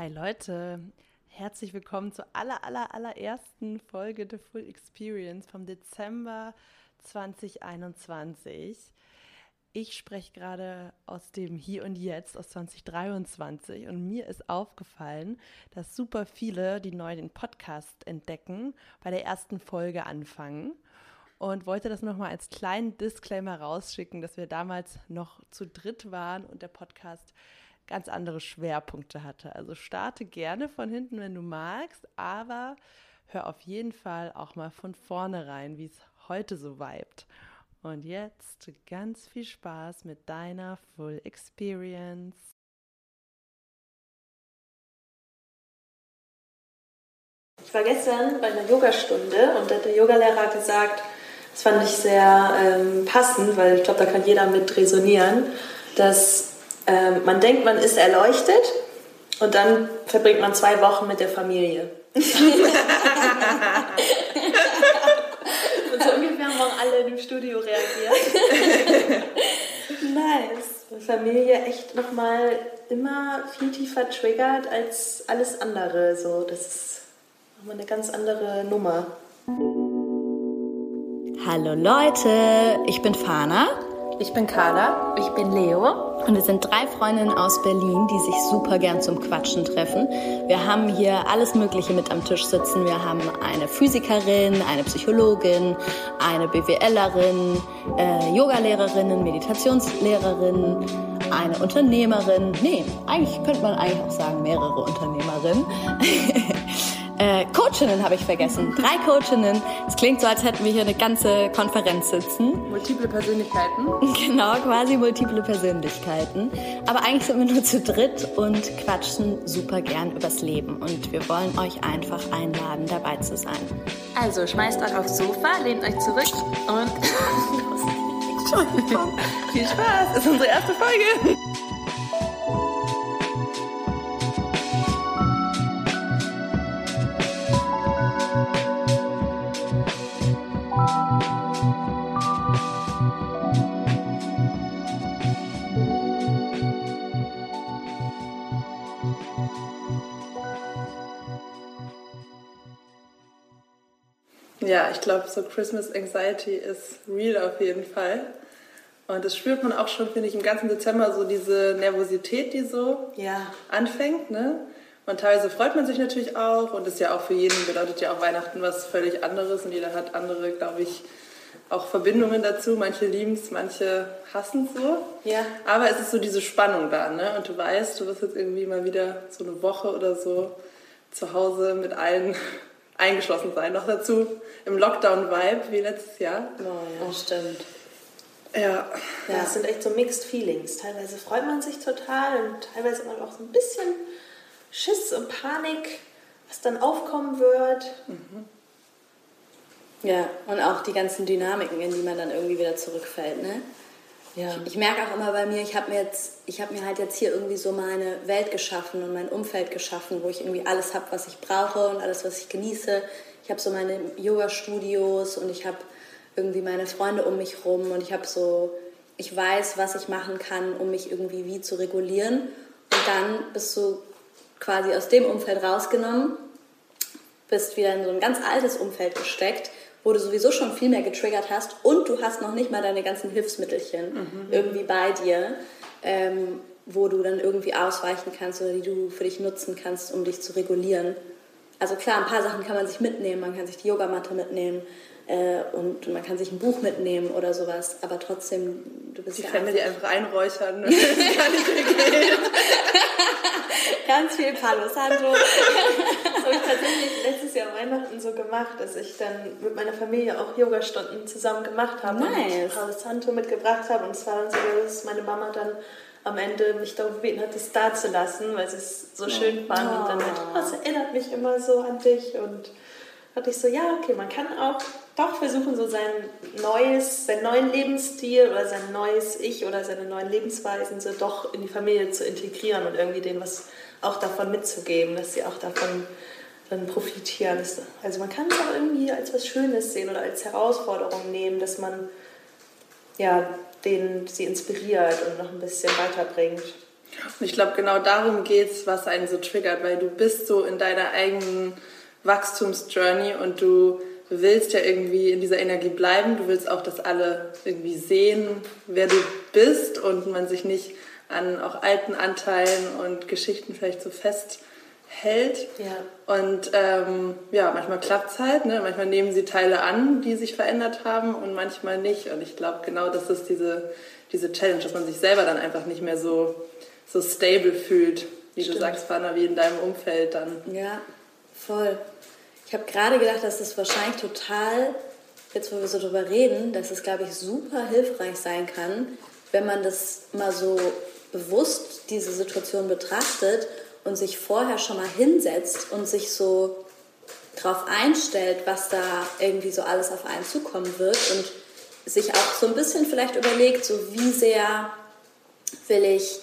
Hi Leute, herzlich willkommen zur aller, aller, allerersten Folge The Full Experience vom Dezember 2021. Ich spreche gerade aus dem Hier und Jetzt, aus 2023 und mir ist aufgefallen, dass super viele, die neu den Podcast entdecken, bei der ersten Folge anfangen und wollte das nochmal als kleinen Disclaimer rausschicken, dass wir damals noch zu dritt waren und der Podcast ganz andere Schwerpunkte hatte. Also starte gerne von hinten, wenn du magst, aber hör auf jeden Fall auch mal von vorne rein, wie es heute so vibet. Und jetzt ganz viel Spaß mit deiner Full Experience. Ich war gestern bei einer Yogastunde und da hat der Yogalehrer gesagt, das fand ich sehr ähm, passend, weil ich glaube, da kann jeder mit resonieren, dass ähm, man denkt, man ist erleuchtet und dann verbringt man zwei Wochen mit der Familie. und so ungefähr haben auch alle im Studio reagiert. nice. Familie echt nochmal immer viel tiefer triggert als alles andere. So, das ist nochmal eine ganz andere Nummer. Hallo Leute, ich bin Fana. Ich bin Carla. Ich bin Leo. Und wir sind drei Freundinnen aus Berlin, die sich super gern zum Quatschen treffen. Wir haben hier alles Mögliche mit am Tisch sitzen. Wir haben eine Physikerin, eine Psychologin, eine BWLerin, äh, Yogalehrerinnen, Meditationslehrerin, eine Unternehmerin. Nee, eigentlich könnte man eigentlich auch sagen mehrere Unternehmerinnen. Äh, Coachinnen habe ich vergessen. Drei Coachinnen. Es klingt so, als hätten wir hier eine ganze Konferenz sitzen. Multiple Persönlichkeiten. Genau, quasi multiple Persönlichkeiten. Aber eigentlich sind wir nur zu dritt und quatschen super gern übers Leben. Und wir wollen euch einfach einladen, dabei zu sein. Also schmeißt euch aufs Sofa, lehnt euch zurück und Entschuldigung. Viel Spaß. Das ist unsere erste Folge. Ja, ich glaube, so Christmas Anxiety ist real auf jeden Fall. Und das spürt man auch schon, finde ich, im ganzen Dezember so diese Nervosität, die so ja. anfängt. Ne? Und teilweise freut man sich natürlich auch und das ist ja auch für jeden bedeutet ja auch Weihnachten was völlig anderes und jeder hat andere, glaube ich, auch Verbindungen dazu. Manche lieben es, manche hassen es so. Ja. Aber es ist so diese Spannung da, ne? Und du weißt, du wirst jetzt irgendwie mal wieder so eine Woche oder so zu Hause mit allen eingeschlossen sein. Noch dazu im Lockdown-Vibe wie letztes Jahr. Oh, ja. Das stimmt. Ja. ja. Es sind echt so Mixed Feelings. Teilweise freut man sich total und teilweise hat man auch so ein bisschen Schiss und Panik, was dann aufkommen wird. Mhm. Ja, und auch die ganzen Dynamiken, in die man dann irgendwie wieder zurückfällt. Ne? Ja. Ich, ich merke auch immer bei mir, ich habe mir jetzt, habe mir halt jetzt hier irgendwie so meine Welt geschaffen und mein Umfeld geschaffen, wo ich irgendwie alles habe, was ich brauche und alles, was ich genieße. Ich habe so meine Yoga-Studios und ich habe irgendwie meine Freunde um mich rum und ich habe so, ich weiß, was ich machen kann, um mich irgendwie wie zu regulieren. Und dann bist du quasi aus dem Umfeld rausgenommen, bist wieder in so ein ganz altes Umfeld gesteckt wo du sowieso schon viel mehr getriggert hast und du hast noch nicht mal deine ganzen Hilfsmittelchen mhm. irgendwie bei dir, ähm, wo du dann irgendwie ausweichen kannst oder die du für dich nutzen kannst, um dich zu regulieren. Also klar, ein paar Sachen kann man sich mitnehmen, man kann sich die Yogamatte mitnehmen und man kann sich ein Buch mitnehmen oder sowas, aber trotzdem, du bist die ja Family einfach einräuchern. Mehr Ganz viel Palo Santo. das habe ich tatsächlich letztes Jahr Weihnachten so gemacht, dass ich dann mit meiner Familie auch Yogastunden zusammen gemacht habe nice. und Palo Santo mitgebracht habe. Und es war dann so, dass meine Mama dann am Ende mich darum gebeten hat, das da zu lassen, weil sie es so schön fand. Oh. Und dann meinte, oh, das erinnert mich immer so an dich. Und dachte ich so, ja, okay, man kann auch doch versuchen, so sein neues, seinen neuen Lebensstil oder sein neues Ich oder seine neuen Lebensweisen so doch in die Familie zu integrieren und irgendwie denen was auch davon mitzugeben, dass sie auch davon dann profitieren. Also man kann es auch irgendwie als was Schönes sehen oder als Herausforderung nehmen, dass man ja, den sie inspiriert und noch ein bisschen weiterbringt. Und ich glaube, genau darum geht es, was einen so triggert, weil du bist so in deiner eigenen Wachstumsjourney und du willst ja irgendwie in dieser Energie bleiben. Du willst auch, dass alle irgendwie sehen, wer du bist und man sich nicht an auch alten Anteilen und Geschichten vielleicht so festhält. Ja. Und ähm, ja, manchmal klappt es halt. Ne? Manchmal nehmen sie Teile an, die sich verändert haben und manchmal nicht. Und ich glaube, genau das ist diese, diese Challenge, dass man sich selber dann einfach nicht mehr so, so stable fühlt, wie Stimmt. du sagst, Fanna, wie in deinem Umfeld dann. Ja, voll. Ich habe gerade gedacht, dass das wahrscheinlich total, jetzt wo wir so drüber reden, dass es, glaube ich, super hilfreich sein kann, wenn man das mal so bewusst diese Situation betrachtet und sich vorher schon mal hinsetzt und sich so darauf einstellt, was da irgendwie so alles auf einen zukommen wird und sich auch so ein bisschen vielleicht überlegt, so wie sehr will ich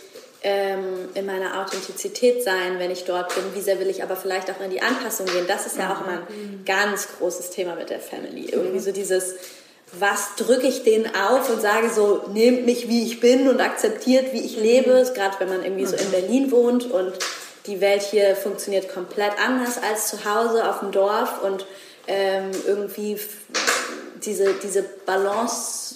ähm, in meiner Authentizität sein, wenn ich dort bin, wie sehr will ich aber vielleicht auch in die Anpassung gehen. Das ist ja auch immer ein ganz großes Thema mit der Family. Irgendwie so dieses, was drücke ich denen auf und sage so, nehmt mich wie ich bin und akzeptiert, wie ich lebe, gerade wenn man irgendwie so in Berlin wohnt und die Welt hier funktioniert komplett anders als zu Hause auf dem Dorf und ähm, irgendwie diese, diese Balance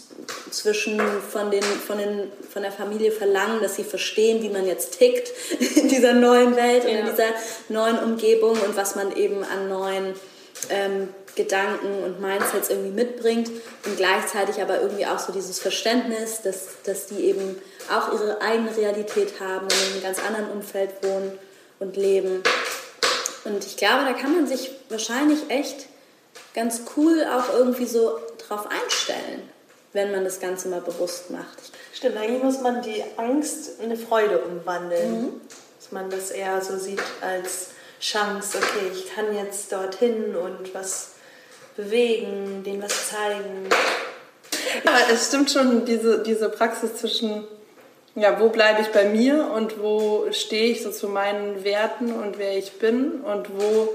zwischen von, den, von, den, von der Familie verlangen, dass sie verstehen, wie man jetzt tickt in dieser neuen Welt und in dieser neuen Umgebung und was man eben an neuen ähm, Gedanken und Mindsets irgendwie mitbringt und gleichzeitig aber irgendwie auch so dieses Verständnis, dass, dass die eben auch ihre eigene Realität haben und in einem ganz anderen Umfeld wohnen und leben. Und ich glaube, da kann man sich wahrscheinlich echt ganz cool auch irgendwie so drauf einstellen wenn man das Ganze mal bewusst macht. Stimmt, eigentlich muss man die Angst in eine Freude umwandeln. Mhm. Dass man das eher so sieht als Chance, okay, ich kann jetzt dorthin und was bewegen, denen was zeigen. Ja, es stimmt schon, diese, diese Praxis zwischen, ja, wo bleibe ich bei mir und wo stehe ich so zu meinen Werten und wer ich bin und wo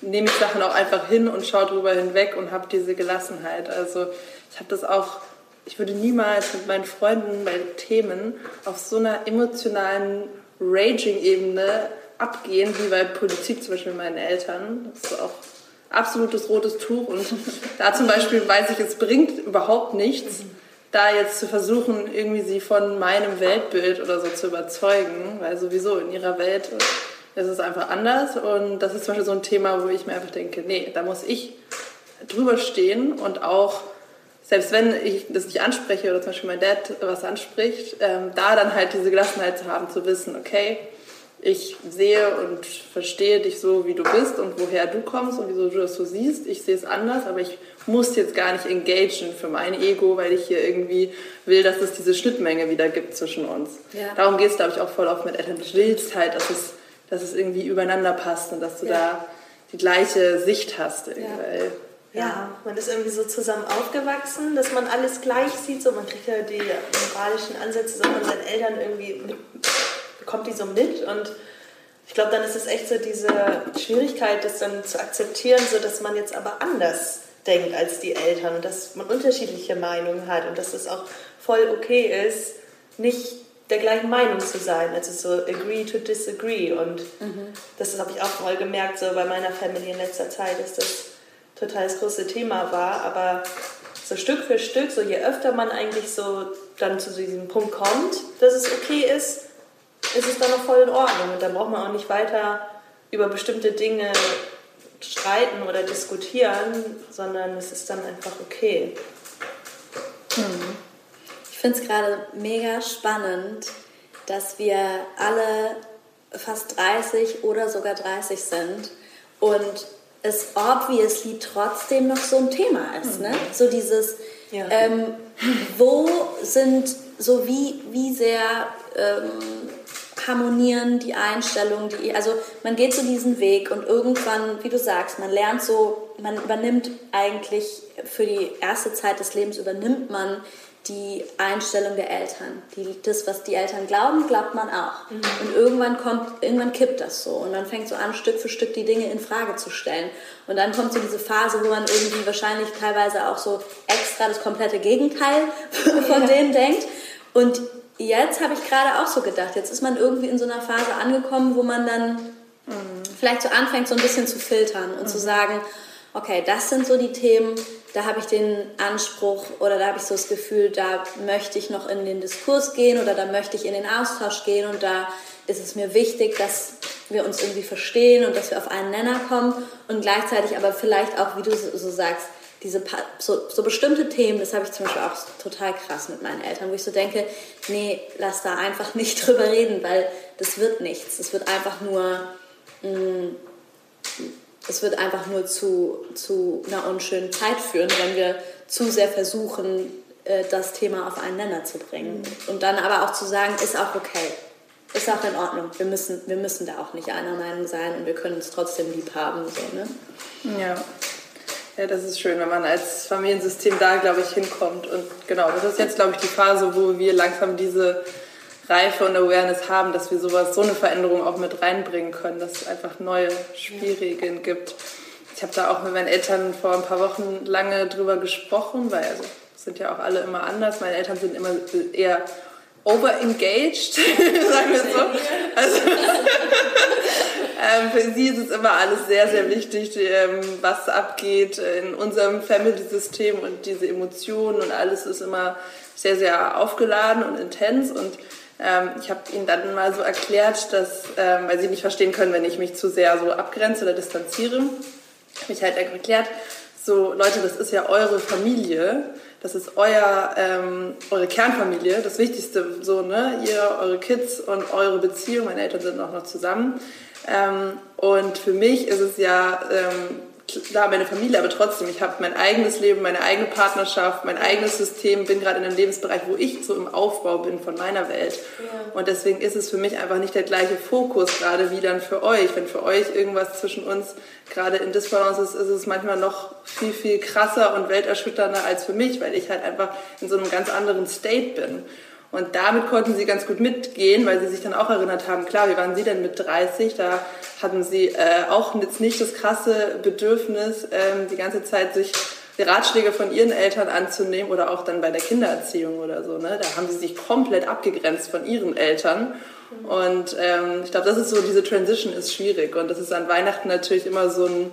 nehme ich Sachen auch einfach hin und schaue drüber hinweg und habe diese Gelassenheit. Also ich habe das auch ich würde niemals mit meinen Freunden bei Themen auf so einer emotionalen Raging-Ebene abgehen, wie bei Politik zum Beispiel mit meinen Eltern. Das ist auch absolutes rotes Tuch und da zum Beispiel weiß ich, es bringt überhaupt nichts, da jetzt zu versuchen, irgendwie sie von meinem Weltbild oder so zu überzeugen, weil sowieso in ihrer Welt ist es einfach anders und das ist zum Beispiel so ein Thema, wo ich mir einfach denke, nee, da muss ich drüber stehen und auch selbst wenn ich das nicht anspreche oder zum Beispiel mein Dad was anspricht, ähm, da dann halt diese Gelassenheit zu haben, zu wissen, okay, ich sehe und verstehe dich so, wie du bist und woher du kommst und wieso du das so siehst. Ich sehe es anders, aber ich muss jetzt gar nicht engagen für mein Ego, weil ich hier irgendwie will, dass es diese Schnittmenge wieder gibt zwischen uns. Ja. Darum geht es, glaube ich, auch voll oft mit Eltern. Du willst halt, dass es, dass es irgendwie übereinander passt und dass du ja. da die gleiche Sicht hast. Ja. Ja, man ist irgendwie so zusammen aufgewachsen, dass man alles gleich sieht. So, man kriegt ja die moralischen Ansätze so von seinen Eltern irgendwie mit, bekommt die so mit. Und ich glaube, dann ist es echt so diese Schwierigkeit, das dann zu akzeptieren, so dass man jetzt aber anders denkt als die Eltern und dass man unterschiedliche Meinungen hat und dass es auch voll okay ist, nicht der gleichen Meinung zu sein. Also so agree to disagree. Und mhm. das habe ich auch voll gemerkt, so bei meiner Familie in letzter Zeit, ist das total das große Thema war. Aber so Stück für Stück, so je öfter man eigentlich so dann zu diesem Punkt kommt, dass es okay ist, ist es dann noch voll in Ordnung. Und dann braucht man auch nicht weiter über bestimmte Dinge streiten oder diskutieren, sondern es ist dann einfach okay. Hm. Ich finde es gerade mega spannend, dass wir alle fast 30 oder sogar 30 sind und es obviously trotzdem noch so ein Thema ist. Ne? Mhm. So dieses, ja. ähm, wo sind, so wie, wie sehr ähm, harmonieren die Einstellungen, die, also man geht so diesen Weg und irgendwann, wie du sagst, man lernt so, man übernimmt eigentlich für die erste Zeit des Lebens übernimmt man die Einstellung der Eltern. Die, das, was die Eltern glauben, glaubt man auch. Mhm. Und irgendwann kommt, irgendwann kippt das so. Und man fängt so an, Stück für Stück die Dinge in Frage zu stellen. Und dann kommt so diese Phase, wo man irgendwie wahrscheinlich teilweise auch so extra das komplette Gegenteil von ja. denen denkt. Und jetzt habe ich gerade auch so gedacht, jetzt ist man irgendwie in so einer Phase angekommen, wo man dann mhm. vielleicht so anfängt, so ein bisschen zu filtern und mhm. zu sagen, okay, das sind so die Themen, da habe ich den Anspruch oder da habe ich so das Gefühl, da möchte ich noch in den Diskurs gehen oder da möchte ich in den Austausch gehen und da ist es mir wichtig, dass wir uns irgendwie verstehen und dass wir auf einen Nenner kommen und gleichzeitig aber vielleicht auch, wie du so sagst, diese so, so bestimmte Themen, das habe ich zum Beispiel auch total krass mit meinen Eltern, wo ich so denke, nee, lass da einfach nicht drüber reden, weil das wird nichts. Es wird einfach nur, mh, mm, es wird einfach nur zu, zu einer unschönen Zeit führen, wenn wir zu sehr versuchen, äh, das Thema auf einen Nenner zu bringen. Mhm. Und dann aber auch zu sagen, ist auch okay. Ist auch in Ordnung. Wir müssen, wir müssen da auch nicht einer Meinung sein und wir können uns trotzdem lieb haben. So, ne? Ja. Ja, das ist schön, wenn man als Familiensystem da, glaube ich, hinkommt. Und genau, das ist jetzt, glaube ich, die Phase, wo wir langsam diese Reife und Awareness haben, dass wir sowas, so eine Veränderung auch mit reinbringen können, dass es einfach neue Spielregeln gibt. Ich habe da auch mit meinen Eltern vor ein paar Wochen lange drüber gesprochen, weil also sind ja auch alle immer anders. Meine Eltern sind immer eher overengaged, sagen wir so. Also, ähm, für sie ist es immer alles sehr, sehr wichtig, ähm, was abgeht in unserem Family-System und diese Emotionen und alles ist immer sehr, sehr aufgeladen und intens und ich habe ihnen dann mal so erklärt, dass, ähm, weil sie nicht verstehen können, wenn ich mich zu sehr so abgrenze oder distanziere, ich halt erklärt, so Leute, das ist ja eure Familie das ist euer, ähm, eure Kernfamilie, das Wichtigste, so, ne? Ihr, eure Kids und eure Beziehung. Meine Eltern sind auch noch zusammen. Ähm, und für mich ist es ja ähm, klar meine Familie, aber trotzdem, ich habe mein eigenes Leben, meine eigene Partnerschaft, mein eigenes System, bin gerade in einem Lebensbereich, wo ich so im Aufbau bin von meiner Welt. Ja. Und deswegen ist es für mich einfach nicht der gleiche Fokus gerade wie dann für euch. Wenn für euch irgendwas zwischen uns gerade in Disbalance ist, ist es manchmal noch viel, viel krasser und welterschütternder als für mich, weil ich halt einfach in so einem ganz anderen State bin. Und damit konnten sie ganz gut mitgehen, weil sie sich dann auch erinnert haben, klar, wie waren sie denn mit 30? Da hatten sie äh, auch jetzt nicht das krasse Bedürfnis, ähm, die ganze Zeit sich die Ratschläge von ihren Eltern anzunehmen oder auch dann bei der Kindererziehung oder so. Ne? Da haben sie sich komplett abgegrenzt von ihren Eltern. Und ähm, ich glaube, das ist so, diese Transition ist schwierig. Und das ist an Weihnachten natürlich immer so ein,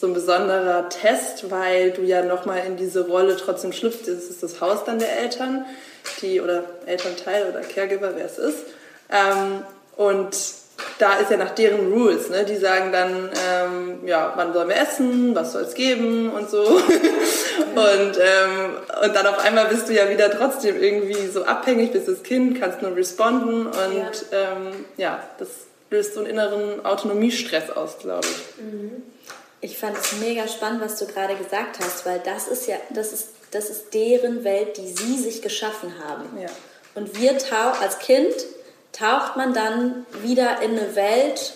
so ein besonderer Test, weil du ja nochmal in diese Rolle trotzdem schlüpfst. Das ist das Haus dann der Eltern die oder Elternteil oder Caregiver, wer es ist. Ähm, und da ist ja nach deren Rules, ne? die sagen dann, ähm, ja, wann sollen wir essen, was soll es geben und so. und, ähm, und dann auf einmal bist du ja wieder trotzdem irgendwie so abhängig, bist das Kind, kannst nur responden und ja, ähm, ja das löst so einen inneren Autonomiestress aus, glaube ich. Mhm. Ich fand es mega spannend, was du gerade gesagt hast, weil das ist ja, das ist das ist deren Welt, die sie sich geschaffen haben. Ja. Und wir als Kind taucht man dann wieder in eine Welt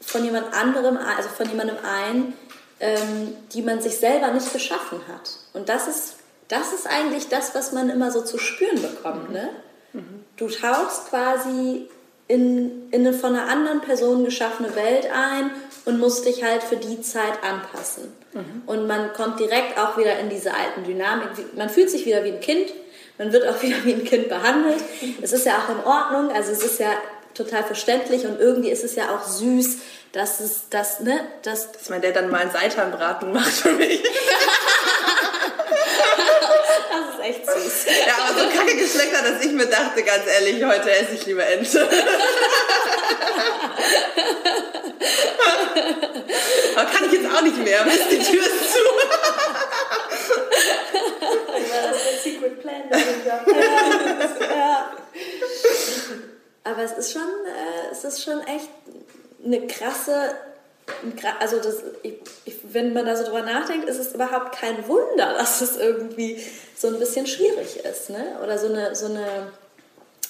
von jemand anderem, also von jemandem ein, ähm, die man sich selber nicht geschaffen hat. Und das ist, das ist eigentlich das, was man immer so zu spüren bekommt. Mhm. Ne? Mhm. Du tauchst quasi in, in eine von einer anderen Person geschaffene Welt ein und musst dich halt für die Zeit anpassen. Mhm. Und man kommt direkt auch wieder in diese alten Dynamik. Man fühlt sich wieder wie ein Kind, man wird auch wieder wie ein Kind behandelt. Es ist ja auch in Ordnung, also es ist ja total verständlich und irgendwie ist es ja auch süß, dass es das, ne, dass, dass mein Dad dann mal einen Seitanbraten macht für mich. das ist echt süß. Ja, aber so kacke Geschlechter, dass ich mir dachte, ganz ehrlich, heute esse ich lieber Ente. Aber kann ich jetzt auch nicht mehr, weil die Tür ist zu. Das der Secret Plan dahinter? ja. Aber es ist schon, äh, es ist schon echt eine krasse, also das, ich, ich, wenn man da so drüber nachdenkt, ist es überhaupt kein Wunder, dass es irgendwie so ein bisschen schwierig ist, ne? Oder so eine, so eine,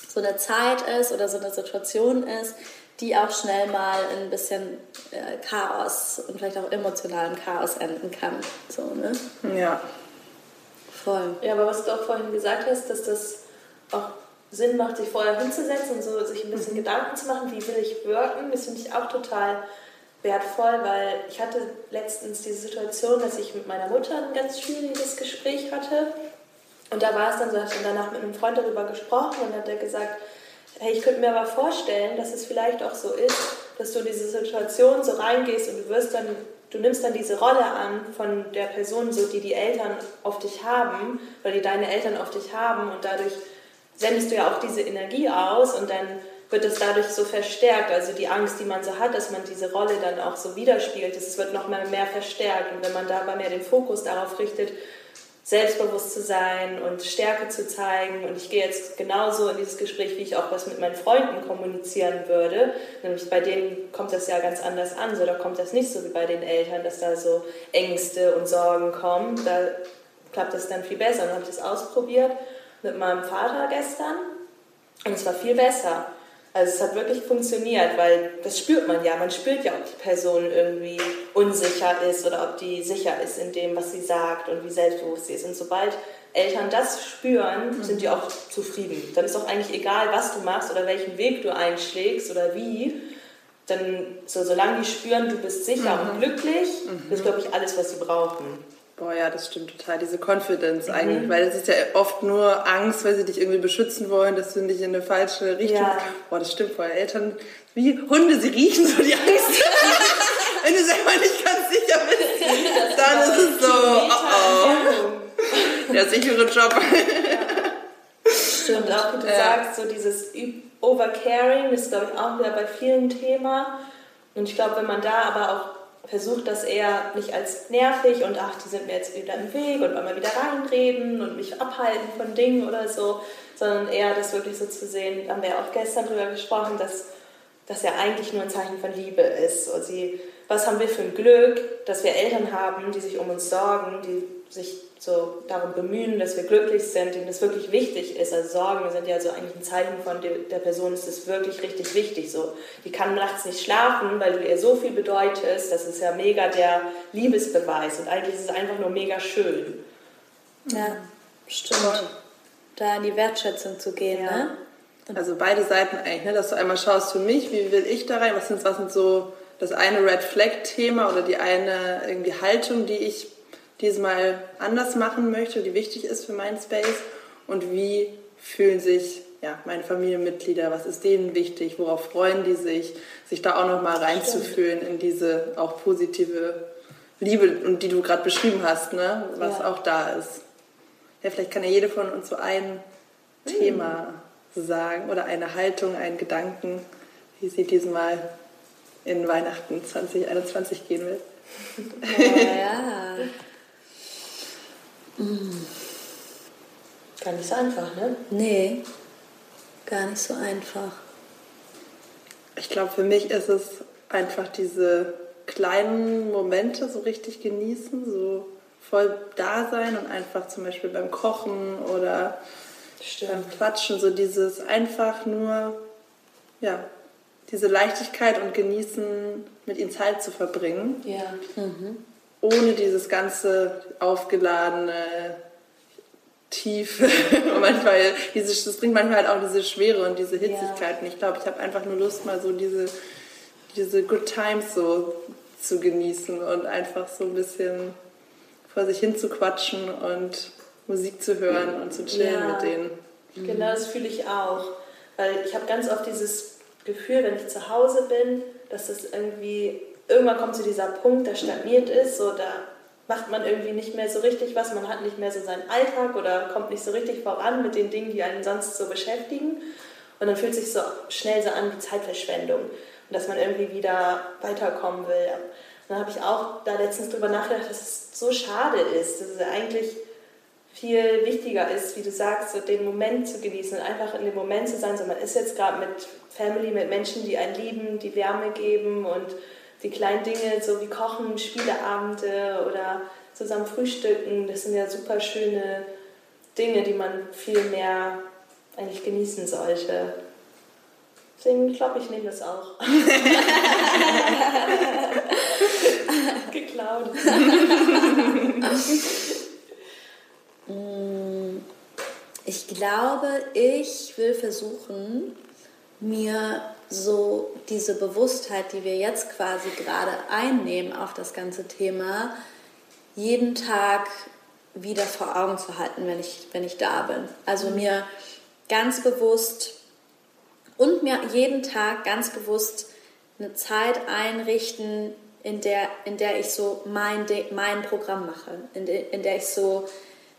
so eine Zeit ist oder so eine Situation ist, die auch schnell mal in ein bisschen äh, Chaos und vielleicht auch emotionalem Chaos enden kann. So, ne? Ja. Voll. Ja, aber was du auch vorhin gesagt hast, dass das auch Sinn macht, sich vorher hinzusetzen und so sich ein bisschen mhm. Gedanken zu machen, wie will ich wirken, das finde ich auch total wertvoll, weil ich hatte letztens die Situation, dass ich mit meiner Mutter ein ganz schwieriges Gespräch hatte. Und da war es dann so, ich danach mit einem Freund darüber gesprochen und hat er gesagt, hey, ich könnte mir aber vorstellen, dass es vielleicht auch so ist, dass du in diese Situation so reingehst und du wirst dann, du nimmst dann diese Rolle an von der Person, so die die Eltern auf dich haben, oder die deine Eltern auf dich haben und dadurch sendest du ja auch diese Energie aus und dann wird es dadurch so verstärkt. Also die Angst, die man so hat, dass man diese Rolle dann auch so widerspiegelt, das wird noch mal mehr verstärkt. Und wenn man dabei mehr den Fokus darauf richtet, selbstbewusst zu sein und Stärke zu zeigen. Und ich gehe jetzt genauso in dieses Gespräch, wie ich auch was mit meinen Freunden kommunizieren würde. Nämlich bei denen kommt das ja ganz anders an. So, da kommt das nicht so wie bei den Eltern, dass da so Ängste und Sorgen kommen. Da klappt das dann viel besser. Und habe ich das ausprobiert mit meinem Vater gestern. Und es war viel besser. Also es hat wirklich funktioniert, weil das spürt man ja. Man spürt ja, ob die Person irgendwie unsicher ist oder ob die sicher ist in dem, was sie sagt und wie selbstbewusst sie ist. Und sobald Eltern das spüren, sind die auch zufrieden. Dann ist doch eigentlich egal, was du machst oder welchen Weg du einschlägst oder wie. Dann, so, solange die spüren, du bist sicher mhm. und glücklich, mhm. ist, glaube ich, alles, was sie brauchen. Boah, ja, das stimmt total. Diese Confidence mhm. eigentlich, weil es ist ja oft nur Angst, weil sie dich irgendwie beschützen wollen, dass du nicht in eine falsche Richtung. Ja. Boah, das stimmt, weil Eltern wie Hunde, sie riechen so die Angst. Wenn du selber nicht ganz sicher bist, dann ist es so, oh oh. Der sichere Job. Ja. Stimmt, auch wie du ja. sagst, so dieses Overcaring ist, glaube ich, auch wieder bei vielen Thema. Und ich glaube, wenn man da aber auch versucht das eher nicht als nervig und ach, die sind mir jetzt wieder im Weg und wollen mal wieder reinreden und mich abhalten von Dingen oder so, sondern eher das wirklich so zu sehen, haben wir ja auch gestern darüber gesprochen, dass das ja eigentlich nur ein Zeichen von Liebe ist. Und sie, was haben wir für ein Glück, dass wir Eltern haben, die sich um uns sorgen, die sich so darum bemühen, dass wir glücklich sind, denen das wirklich wichtig ist. Also Sorgen sind ja so eigentlich ein Zeichen von der Person, ist es wirklich richtig wichtig. So, die kann nachts nicht schlafen, weil du ihr so viel bedeutest. Das ist ja mega der Liebesbeweis und eigentlich ist es einfach nur mega schön. Ja, stimmt. Da in die Wertschätzung zu gehen, ja. ne? Also beide Seiten eigentlich, ne? dass du einmal schaust für mich, wie will ich da rein, was sind, was sind so das eine Red Flag Thema oder die eine irgendwie Haltung, die ich diesmal anders machen möchte, die wichtig ist für meinen Space und wie fühlen sich ja, meine Familienmitglieder, was ist denen wichtig, worauf freuen die sich, sich da auch nochmal reinzufühlen in diese auch positive Liebe und die du gerade beschrieben hast, ne? was ja. auch da ist. Ja, vielleicht kann ja jede von uns so ein mhm. Thema sagen oder eine Haltung, einen Gedanken, wie sie diesmal in Weihnachten 2021 gehen. Oh, ja. Mm. Gar nicht so einfach, ne? Nee, gar nicht so einfach. Ich glaube, für mich ist es einfach diese kleinen Momente so richtig genießen, so voll da sein und einfach zum Beispiel beim Kochen oder Stimmt. beim Quatschen, so dieses einfach nur, ja, diese Leichtigkeit und genießen, mit ihnen Zeit zu verbringen. Ja. Mhm ohne dieses ganze aufgeladene Tiefe. manchmal, diese, das bringt manchmal halt auch diese Schwere und diese Hitzigkeit. Und ich glaube, ich habe einfach nur Lust, mal so diese, diese Good Times so zu genießen und einfach so ein bisschen vor sich hin zu quatschen und Musik zu hören und zu chillen ja, mit denen. Genau, das fühle ich auch. Weil ich habe ganz oft dieses Gefühl, wenn ich zu Hause bin, dass es irgendwie irgendwann kommt zu dieser Punkt, der stagniert ist, so da macht man irgendwie nicht mehr so richtig was, man hat nicht mehr so seinen Alltag oder kommt nicht so richtig voran mit den Dingen, die einen sonst so beschäftigen. Und dann fühlt sich so schnell so an wie Zeitverschwendung und dass man irgendwie wieder weiterkommen will. Dann habe ich auch da letztens drüber nachgedacht, dass es so schade ist, dass es eigentlich viel wichtiger ist, wie du sagst, so den Moment zu genießen und einfach in dem Moment zu sein. So, man ist jetzt gerade mit Family, mit Menschen, die einen lieben, die Wärme geben und die kleinen Dinge, so wie Kochen, Spieleabende oder zusammen frühstücken, das sind ja super schöne Dinge, die man viel mehr eigentlich genießen sollte. Deswegen glaube ich, nehme das auch. Geklaut. Ich glaube, ich will versuchen, mir so diese Bewusstheit, die wir jetzt quasi gerade einnehmen auf das ganze Thema, jeden Tag wieder vor Augen zu halten, wenn ich, wenn ich da bin. Also mir ganz bewusst und mir jeden Tag ganz bewusst eine Zeit einrichten, in der, in der ich so mein, mein Programm mache, in, de, in der ich so,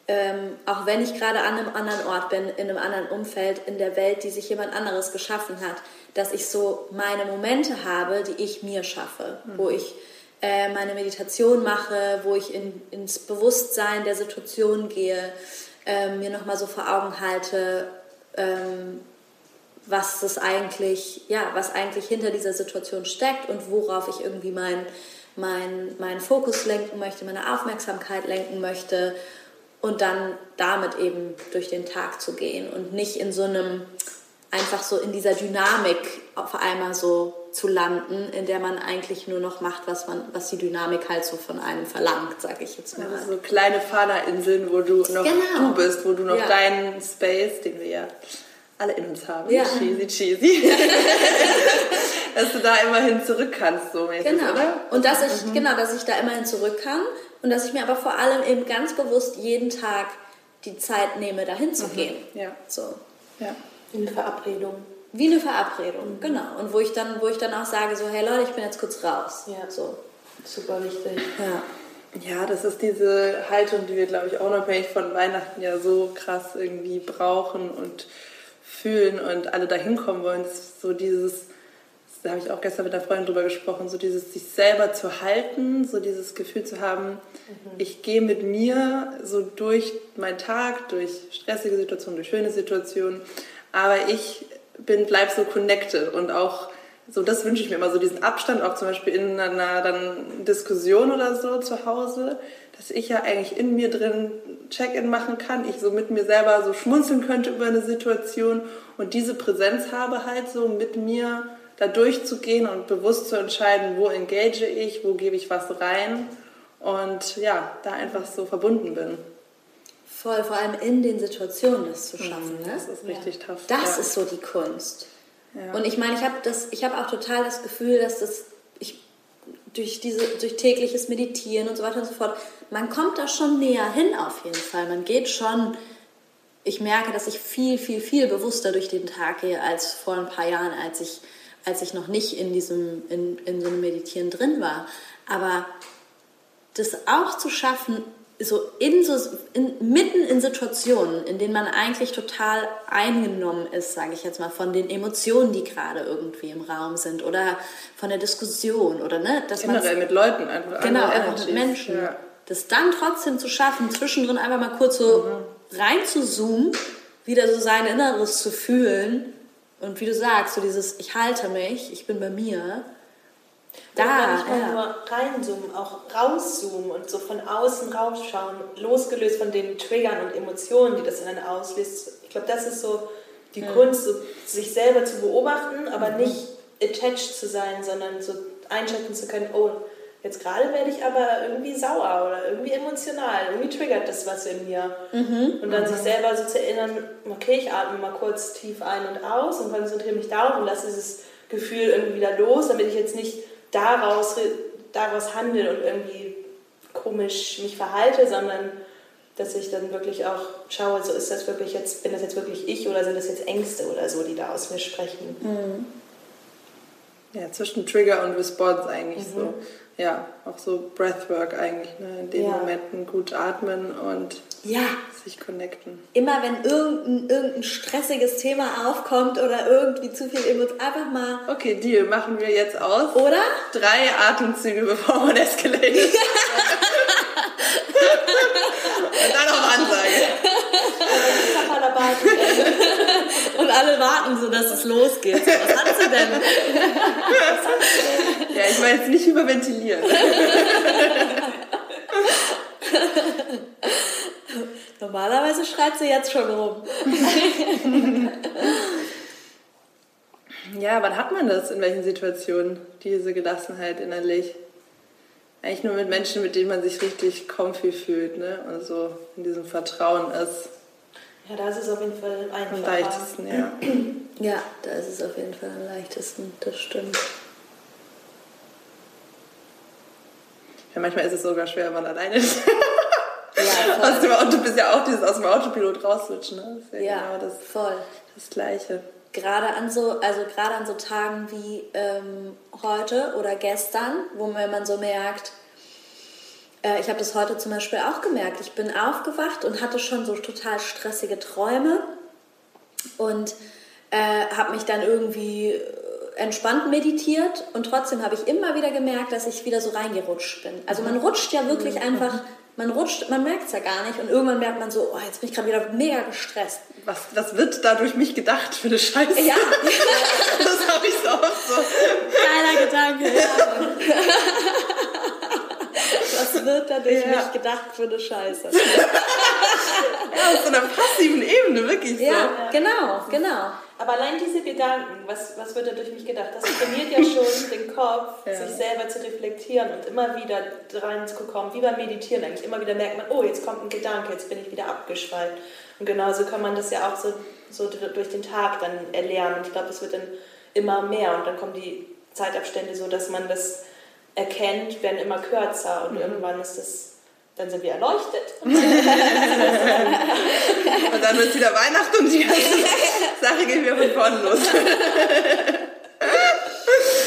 ähm, auch wenn ich gerade an einem anderen Ort bin, in einem anderen Umfeld, in der Welt, die sich jemand anderes geschaffen hat, dass ich so meine Momente habe, die ich mir schaffe, mhm. wo ich äh, meine Meditation mache, wo ich in, ins Bewusstsein der Situation gehe, äh, mir nochmal so vor Augen halte, ähm, was das eigentlich, ja, was eigentlich hinter dieser Situation steckt und worauf ich irgendwie meinen mein, mein Fokus lenken möchte, meine Aufmerksamkeit lenken möchte und dann damit eben durch den Tag zu gehen und nicht in so einem, einfach so in dieser Dynamik auf einmal so zu landen, in der man eigentlich nur noch macht, was man, was die Dynamik halt so von einem verlangt, sage ich jetzt mal. Also so kleine Fana-Inseln, wo du noch genau. du bist, wo du noch ja. deinen Space, den wir ja alle in uns haben. Ja. Cheesy, cheesy. dass du da immerhin zurück kannst, so mäßig, genau. oder? Und dass ich, mhm. genau, dass ich da immerhin zurück kann und dass ich mir aber vor allem eben ganz bewusst jeden Tag die Zeit nehme, dahin zu mhm. gehen. Ja. So. Ja. Wie eine Verabredung. Wie eine Verabredung, mhm. genau. Und wo ich dann, wo ich dann auch sage, so, hey Leute, ich bin jetzt kurz raus. Ja. So. Super wichtig. Ja. Ja, das ist diese Haltung, die wir, glaube ich, auch unabhängig von Weihnachten ja so krass irgendwie brauchen und fühlen und alle dahin kommen wollen. Das ist so dieses, da habe ich auch gestern mit einer Freundin drüber gesprochen, so dieses sich selber zu halten, so dieses Gefühl zu haben, mhm. ich gehe mit mir so durch meinen Tag, durch stressige Situationen, durch schöne Situationen, aber ich bin, bleib so connected und auch so, das wünsche ich mir immer, so diesen Abstand, auch zum Beispiel in einer dann Diskussion oder so zu Hause, dass ich ja eigentlich in mir drin Check-in machen kann, ich so mit mir selber so schmunzeln könnte über eine Situation und diese Präsenz habe halt so mit mir da durchzugehen und bewusst zu entscheiden, wo engage ich, wo gebe ich was rein und ja, da einfach so verbunden bin. Voll, vor allem in den Situationen das zu schaffen. Mhm, ne? Das ist richtig ja. tough. Das ja. ist so die Kunst. Ja. Und ich meine, ich habe hab auch total das Gefühl, dass das ich, durch, diese, durch tägliches Meditieren und so weiter und so fort, man kommt da schon näher hin auf jeden Fall. Man geht schon, ich merke, dass ich viel, viel, viel bewusster durch den Tag gehe als vor ein paar Jahren, als ich, als ich noch nicht in, diesem, in, in so einem Meditieren drin war. Aber das auch zu schaffen, so in so in, mitten in Situationen, in denen man eigentlich total eingenommen ist, sage ich jetzt mal, von den Emotionen, die gerade irgendwie im Raum sind oder von der Diskussion oder ne, dass generell mit Leuten einfach genau einfach mit Menschen, ja. das dann trotzdem zu schaffen, zwischendrin einfach mal kurz so mhm. rein zu zoomen, wieder so sein Inneres zu fühlen und wie du sagst, so dieses ich halte mich, ich bin bei mir da, Oder nicht mal ja. nur reinzoomen, auch rauszoomen und so von außen rausschauen, losgelöst von den Triggern und Emotionen, die das in einem auslöst. Ich glaube, das ist so die ja. Kunst, so sich selber zu beobachten, aber mhm. nicht attached zu sein, sondern so einschätzen zu können, oh, jetzt gerade werde ich aber irgendwie sauer oder irgendwie emotional, irgendwie triggert das was in mir. Mhm. Und dann mhm. sich selber so zu erinnern, okay, ich atme mal kurz tief ein und aus und konzentriere mich darauf und lasse dieses Gefühl irgendwie wieder los, damit ich jetzt nicht daraus, daraus handle und irgendwie komisch mich verhalte, sondern dass ich dann wirklich auch schaue, so ist das wirklich jetzt, bin das jetzt wirklich ich oder sind das jetzt Ängste oder so, die da aus mir sprechen. Mhm. Ja, zwischen Trigger und Response eigentlich mhm. so. Ja, auch so Breathwork eigentlich, ne? in den ja. Momenten gut atmen und ja. sich connecten. Immer wenn irgendein, irgendein stressiges Thema aufkommt oder irgendwie zu viel Emotionen, einfach mal. Okay, Deal, machen wir jetzt aus. Oder? Drei Atemzüge, bevor man eskaliert. und dann auf Ansage. Und alle warten so, dass es losgeht. Was hat sie denn? Was hat sie denn? Ja, ich meine jetzt nicht überventilieren. Normalerweise schreit sie jetzt schon rum. ja, wann hat man das? In welchen Situationen? Diese Gelassenheit innerlich? Eigentlich nur mit Menschen, mit denen man sich richtig comfy fühlt ne? und so in diesem Vertrauen ist. Ja, da ist es auf jeden Fall einfacher. Am leichtesten, ja. Ja, da ist es auf jeden Fall am leichtesten, das stimmt. Ja, manchmal ist es sogar schwer, wenn man alleine ist. Ja, aus dem Auto bist ja auch dieses aus dem Autopilot rausswitchen. Ne? Das ja, ja genau das, voll. Das Gleiche. Gerade an so, also gerade an so Tagen wie ähm, heute oder gestern, wo man so merkt, äh, ich habe das heute zum Beispiel auch gemerkt. Ich bin aufgewacht und hatte schon so total stressige Träume und äh, habe mich dann irgendwie entspannt meditiert und trotzdem habe ich immer wieder gemerkt, dass ich wieder so reingerutscht bin. Also man rutscht ja wirklich mhm. einfach, man rutscht, man merkt es ja gar nicht und irgendwann merkt man so, oh, jetzt bin ich gerade wieder mega gestresst. Was, was wird da durch mich gedacht für eine Scheiße? Ja. das habe ich so oft so. Geiler Gedanke, ja. Was wird da durch ja. mich gedacht für eine Scheiße? ja, auf so einer passiven Ebene, wirklich so. Ja, genau, genau. Aber allein diese Gedanken, was, was wird da durch mich gedacht, das trainiert ja schon den Kopf, ja. sich selber zu reflektieren und immer wieder reinzukommen, wie beim Meditieren eigentlich. Immer wieder merkt man, oh, jetzt kommt ein Gedanke, jetzt bin ich wieder abgeschweift. Und genauso kann man das ja auch so, so durch den Tag dann erlernen. Und ich glaube, das wird dann immer mehr und dann kommen die Zeitabstände so, dass man das erkennt, werden immer kürzer und mhm. irgendwann ist es dann sind wir erleuchtet. und dann wird es wieder Weihnachten und die ganze Sache geht wieder von vorne los.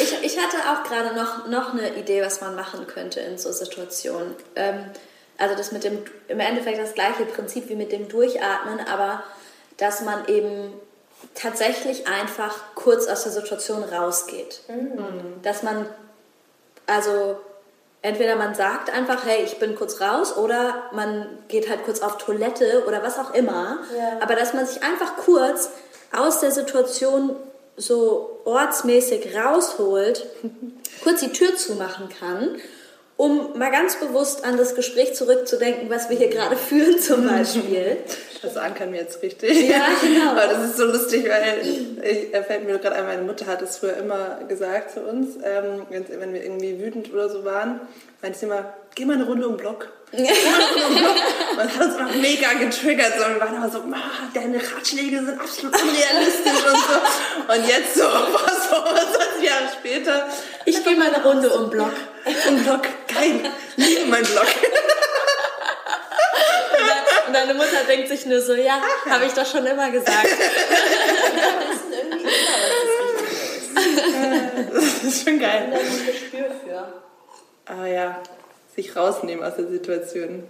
ich, ich hatte auch gerade noch, noch eine Idee, was man machen könnte in so Situationen. Ähm, also das mit dem, im Endeffekt das gleiche Prinzip wie mit dem Durchatmen, aber dass man eben tatsächlich einfach kurz aus der Situation rausgeht. Mhm. Dass man also entweder man sagt einfach, hey, ich bin kurz raus, oder man geht halt kurz auf Toilette oder was auch immer. Ja. Aber dass man sich einfach kurz aus der Situation so ortsmäßig rausholt, kurz die Tür zumachen kann, um mal ganz bewusst an das Gespräch zurückzudenken, was wir hier gerade führen zum Beispiel. Das ankern wir jetzt richtig. Ja, genau. Aber das ist so lustig, weil ich, er fällt mir gerade ein, meine Mutter hat es früher immer gesagt zu uns, ähm, wenn wir irgendwie wütend oder so waren, meinte sie immer, geh mal eine Runde um den Block. und das hat uns auch mega getriggert. So. Wir waren immer so, deine Ratschläge sind absolut unrealistisch und so. Und jetzt so, was so 20 Jahre später. Ich gehe mal eine Runde um den Block. Um den Block, geil. Liebe mein Block. Und deine Mutter denkt sich nur so, ja, habe ich doch schon immer gesagt. Das ist schon geil. Da ein Gespür für. Ah ja, sich rausnehmen aus der Situation.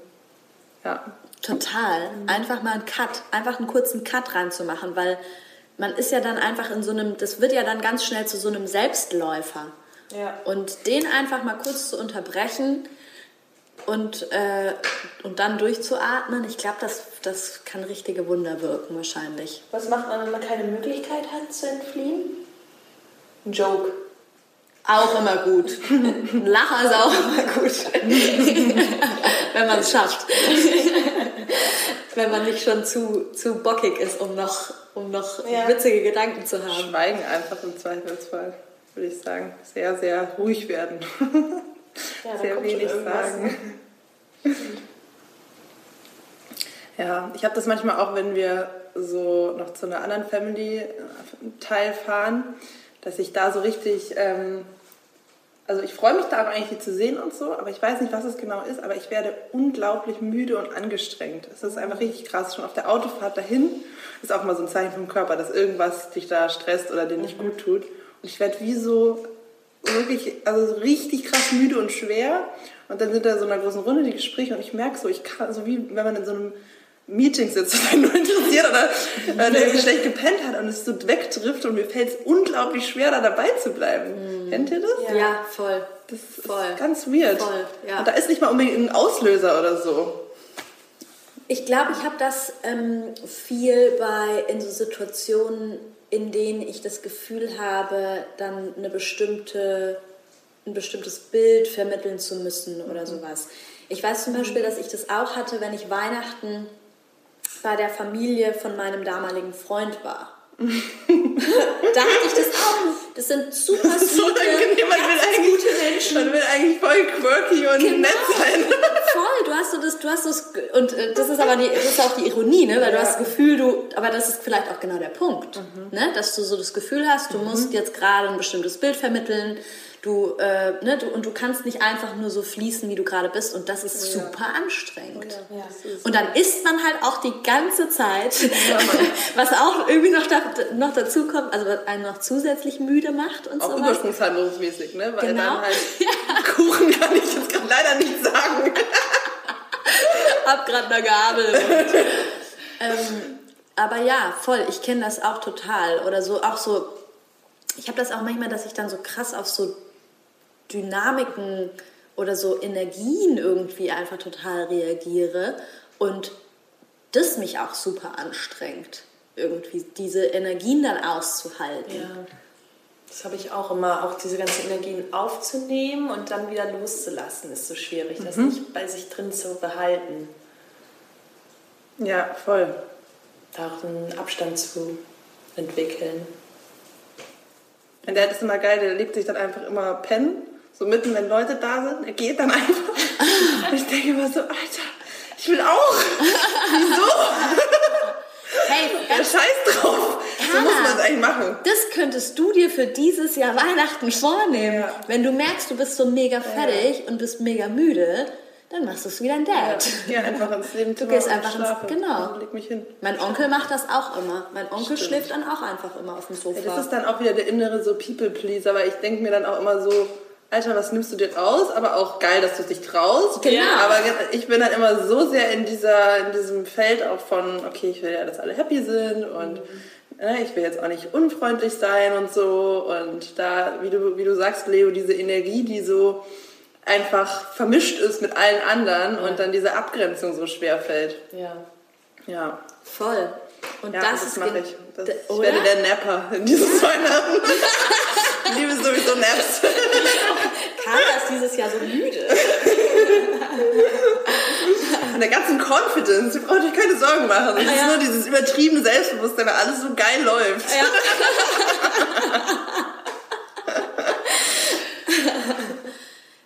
Ja. Total. Einfach mal einen Cut, einfach einen kurzen Cut reinzumachen, weil man ist ja dann einfach in so einem, das wird ja dann ganz schnell zu so einem Selbstläufer. Ja. Und den einfach mal kurz zu unterbrechen, und, äh, und dann durchzuatmen, ich glaube, das, das kann richtige Wunder wirken wahrscheinlich. Was macht man, wenn man keine Möglichkeit hat zu entfliehen? Ein Joke. Auch immer gut. Ein Lacher ist auch immer gut. wenn man es schafft. wenn man nicht schon zu, zu bockig ist, um noch, um noch ja. witzige Gedanken zu haben. Schweigen einfach im Zweifelsfall, würde ich sagen. Sehr, sehr ruhig werden. Ja, sehr wenig sagen. ja, ich habe das manchmal auch, wenn wir so noch zu einer anderen Family-Teil fahren, dass ich da so richtig, ähm, also ich freue mich da eigentlich die zu sehen und so, aber ich weiß nicht, was es genau ist, aber ich werde unglaublich müde und angestrengt. Es ist einfach richtig krass. Schon auf der Autofahrt dahin ist auch mal so ein Zeichen vom Körper, dass irgendwas dich da stresst oder dir nicht mhm. gut tut. Und ich werde wie so wirklich, also richtig krass müde und schwer. Und dann sind da so einer großen Runde die Gespräche und ich merke so, ich kann, so wie wenn man in so einem Meeting sitzt und einen nur interessiert oder äh, der irgendwie schlecht gepennt hat und es so wegtrifft und mir fällt es unglaublich schwer, da dabei zu bleiben. Mhm. Kennt ihr das? Ja, ja voll. Das voll. ist ganz weird. Voll, ja. Und da ist nicht mal unbedingt ein Auslöser oder so. Ich glaube, ich habe das ähm, viel bei in so Situationen in denen ich das Gefühl habe, dann eine bestimmte, ein bestimmtes Bild vermitteln zu müssen oder mhm. sowas. Ich weiß zum Beispiel, dass ich das auch hatte, wenn ich Weihnachten bei der Familie von meinem damaligen Freund war. da hatte ich das auch. Das sind super ist so angenehm. Man will eigentlich, gute Menschen. Man will eigentlich voll quirky und genau. nett sein. Voll. Du hast so das, du hast das, und äh, das ist aber die, das ist auch die Ironie, ne? Weil ja. du hast das Gefühl, du, aber das ist vielleicht auch genau der Punkt, mhm. ne? Dass du so das Gefühl hast, du mhm. musst jetzt gerade ein bestimmtes Bild vermitteln, Du, äh, ne, du, und du kannst nicht einfach nur so fließen, wie du gerade bist. Und das ist ja. super anstrengend. Ja, ja. Und dann isst man halt auch die ganze Zeit, was auch irgendwie noch, da, noch dazu kommt, also was einen noch zusätzlich müde macht und so. Auch übersprungshandlungsmäßig, ne? Weil genau. dann halt Kuchen kann ich jetzt leider nicht sagen. Hab gerade eine Gabel. ähm, aber ja, voll, ich kenne das auch total. Oder so, auch so, ich habe das auch manchmal, dass ich dann so krass auf so Dynamiken oder so Energien irgendwie einfach total reagiere und das mich auch super anstrengt, irgendwie diese Energien dann auszuhalten. Ja. Das habe ich auch immer, auch diese ganzen Energien aufzunehmen und dann wieder loszulassen, ist so schwierig, mhm. das nicht bei sich drin zu behalten. Ja, voll. Da auch einen Abstand zu entwickeln. Und der ist immer geil, der legt sich dann einfach immer pennen so mitten, wenn Leute da sind, er geht dann einfach. Und ich denke immer so, Alter, ich will auch. Wieso? Hey, ja, scheiß drauf. Hanna, so muss man es eigentlich machen. Das könntest du dir für dieses Jahr Weihnachten vornehmen. Ja. Wenn du merkst, du bist so mega fertig ja. und bist mega müde, dann machst du es wie dein Dad. Ja, einfach ins Leben Du gehst einfach ins, genau. Leg mich hin. Mein Onkel macht das auch immer. Mein Onkel Stimmt. schläft dann auch einfach immer auf dem Sofa. Das ist dann auch wieder der innere so People-Pleaser, weil ich denke mir dann auch immer so, Alter, was nimmst du dir raus? Aber auch geil, dass du dich traust. Genau. Aber ich bin dann immer so sehr in dieser, in diesem Feld auch von, okay, ich will ja, dass alle happy sind und ne, ich will jetzt auch nicht unfreundlich sein und so. Und da, wie du, wie du sagst, Leo, diese Energie, die so einfach vermischt ist mit allen anderen ja. und dann diese Abgrenzung so schwer fällt. Ja. Ja. Voll. Und ja, das, das mache ich. Das, ich werde der Napper in dieses Weihnachten. ich liebe sowieso Naps. Carla ist dieses Jahr so müde. An der ganzen Confidence. Ihr braucht euch keine Sorgen machen. Es ah, ist nur dieses übertriebene Selbstbewusstsein, weil alles so geil läuft. Ja.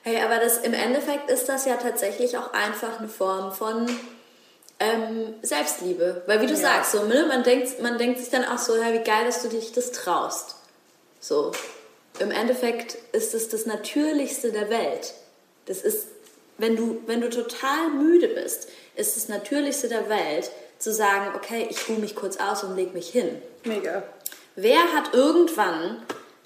hey, aber das, im Endeffekt ist das ja tatsächlich auch einfach eine Form von ähm, Selbstliebe. Weil wie du ja. sagst, so, ne, man, denkt, man denkt sich dann auch so, ja, wie geil, dass du dich das traust. So. Im Endeffekt ist es das Natürlichste der Welt. Das ist, wenn du, wenn du total müde bist, ist das Natürlichste der Welt, zu sagen, okay, ich ruhe mich kurz aus und leg mich hin. Mega. Wer hat irgendwann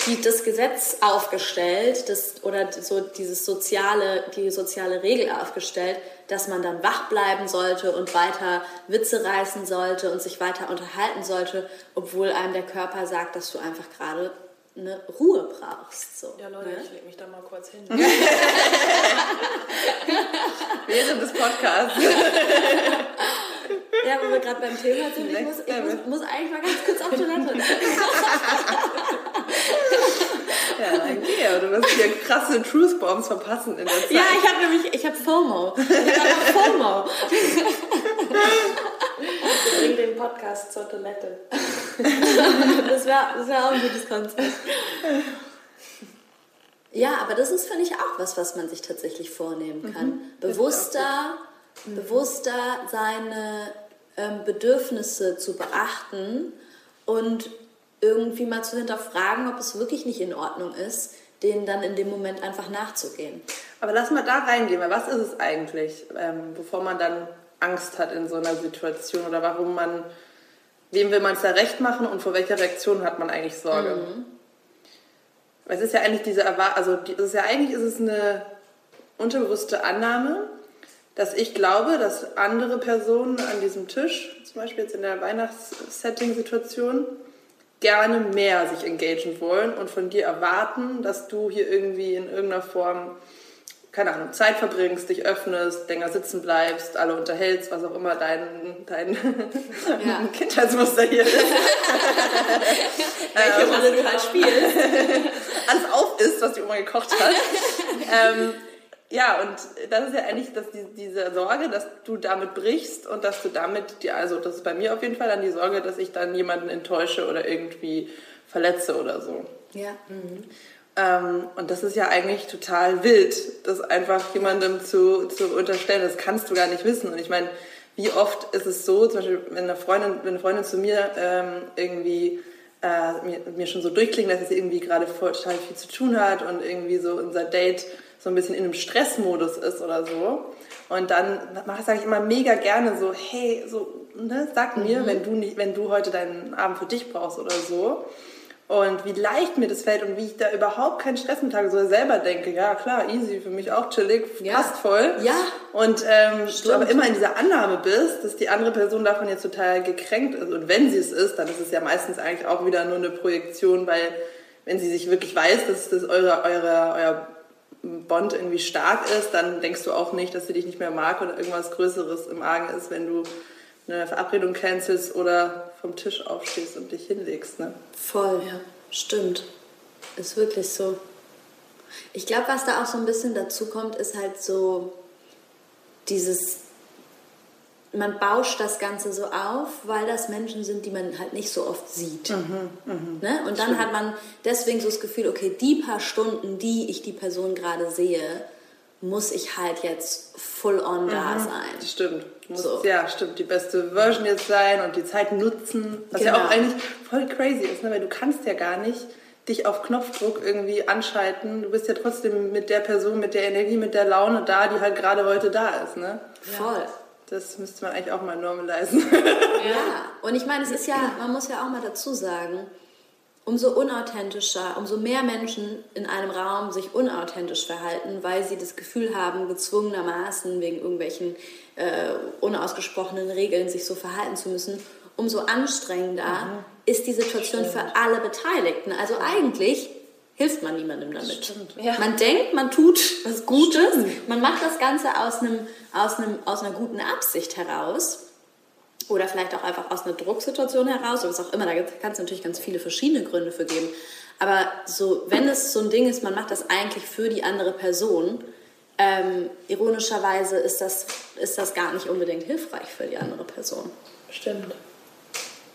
die, das Gesetz aufgestellt, das, oder so dieses soziale, die soziale Regel aufgestellt, dass man dann wach bleiben sollte und weiter Witze reißen sollte und sich weiter unterhalten sollte, obwohl einem der Körper sagt, dass du einfach gerade eine Ruhe brauchst. So, ja, Leute, ne? ich leg mich da mal kurz hin. Während des Podcasts. ja, wo wir gerade beim Thema sind, ich, muss, ich muss, muss, eigentlich mal ganz kurz auf Toilette. Ja, okay, aber du wirst hier krasse Truth Bombs verpassen in der Zeit. Ja, ich habe nämlich, ich habe FOMO. Ich habe FOMO. Bring den Podcast zur Toilette. das wäre das wär auch ein gutes Konzept. Ja, aber das ist, finde ich, auch was, was man sich tatsächlich vornehmen kann. Mhm. Bewusster, mhm. bewusster seine ähm, Bedürfnisse zu beachten und irgendwie mal zu hinterfragen, ob es wirklich nicht in Ordnung ist, denen dann in dem Moment einfach nachzugehen. Aber lass mal da reingehen, weil was ist es eigentlich, ähm, bevor man dann Angst hat in so einer Situation oder warum man, wem will man es da recht machen und vor welcher Reaktion hat man eigentlich Sorge? Mhm. Es ist ja eigentlich diese Erwartung, also es ist ja eigentlich ist es eine unterbewusste Annahme, dass ich glaube, dass andere Personen an diesem Tisch, zum Beispiel jetzt in der Weihnachtssetting-Situation, gerne mehr sich engagieren wollen und von dir erwarten, dass du hier irgendwie in irgendeiner Form, keine Ahnung, Zeit verbringst, dich öffnest, länger sitzen bleibst, alle unterhältst, was auch immer dein, dein ja. Kindheitsmuster hier ist. Welche ähm, Rolle du halt spielst. alles auf ist, was die Oma gekocht hat. ähm, ja, und das ist ja eigentlich dass die, diese Sorge, dass du damit brichst und dass du damit, die, also das ist bei mir auf jeden Fall dann die Sorge, dass ich dann jemanden enttäusche oder irgendwie verletze oder so. Ja. Mhm. Ähm, und das ist ja eigentlich total wild, das einfach jemandem zu, zu unterstellen. Das kannst du gar nicht wissen. Und ich meine, wie oft ist es so, zum Beispiel, wenn eine Freundin, wenn eine Freundin zu mir ähm, irgendwie äh, mir, mir, schon so durchklingen dass sie irgendwie gerade total viel zu tun hat und irgendwie so unser Date so ein bisschen in einem Stressmodus ist oder so. Und dann sage ich immer mega gerne so, hey, so, ne, sag mir, mhm. wenn du nicht, wenn du heute deinen Abend für dich brauchst oder so. Und wie leicht mir das fällt und wie ich da überhaupt keinen Stress mit habe, so selber denke, ja klar, easy, für mich auch chillig, ja. passt voll. Ja. Und ähm, du aber immer in dieser Annahme bist, dass die andere Person davon jetzt total gekränkt ist. Und wenn sie es ist, dann ist es ja meistens eigentlich auch wieder nur eine Projektion, weil wenn sie sich wirklich weiß, dass das eure, eure, euer Bond irgendwie stark ist, dann denkst du auch nicht, dass sie dich nicht mehr mag oder irgendwas Größeres im Argen ist, wenn du eine Verabredung cancelst oder vom Tisch aufstehst und dich hinlegst. Ne? Voll, ja. Stimmt. Ist wirklich so. Ich glaube, was da auch so ein bisschen dazu kommt, ist halt so dieses, man bauscht das Ganze so auf, weil das Menschen sind, die man halt nicht so oft sieht. Mhm, mh. ne? Und dann Stimmt. hat man deswegen so das Gefühl, okay, die paar Stunden, die ich die Person gerade sehe, muss ich halt jetzt full on mhm, da sein. Stimmt. Muss, so. Ja, stimmt. Die beste Version jetzt sein und die Zeit nutzen. Was genau. ja auch eigentlich voll crazy ist, ne? weil du kannst ja gar nicht dich auf Knopfdruck irgendwie anschalten. Du bist ja trotzdem mit der Person, mit der Energie, mit der Laune da, die halt gerade heute da ist. Ne? Voll. Das müsste man eigentlich auch mal normalisieren. Ja, und ich meine, es ist ja, man muss ja auch mal dazu sagen, umso unauthentischer, umso mehr Menschen in einem Raum sich unauthentisch verhalten, weil sie das Gefühl haben, gezwungenermaßen wegen irgendwelchen äh, unausgesprochenen Regeln sich so verhalten zu müssen, umso anstrengender mhm. ist die Situation Stimmt. für alle Beteiligten. Also eigentlich hilft man niemandem damit. Ja. Man denkt, man tut was Gutes, Stimmt. man macht das Ganze aus, einem, aus, einem, aus einer guten Absicht heraus oder vielleicht auch einfach aus einer Drucksituation heraus oder was auch immer. Da kann es natürlich ganz viele verschiedene Gründe für geben. Aber so, wenn es so ein Ding ist, man macht das eigentlich für die andere Person, ähm, ironischerweise ist das, ist das gar nicht unbedingt hilfreich für die andere Person. Stimmt.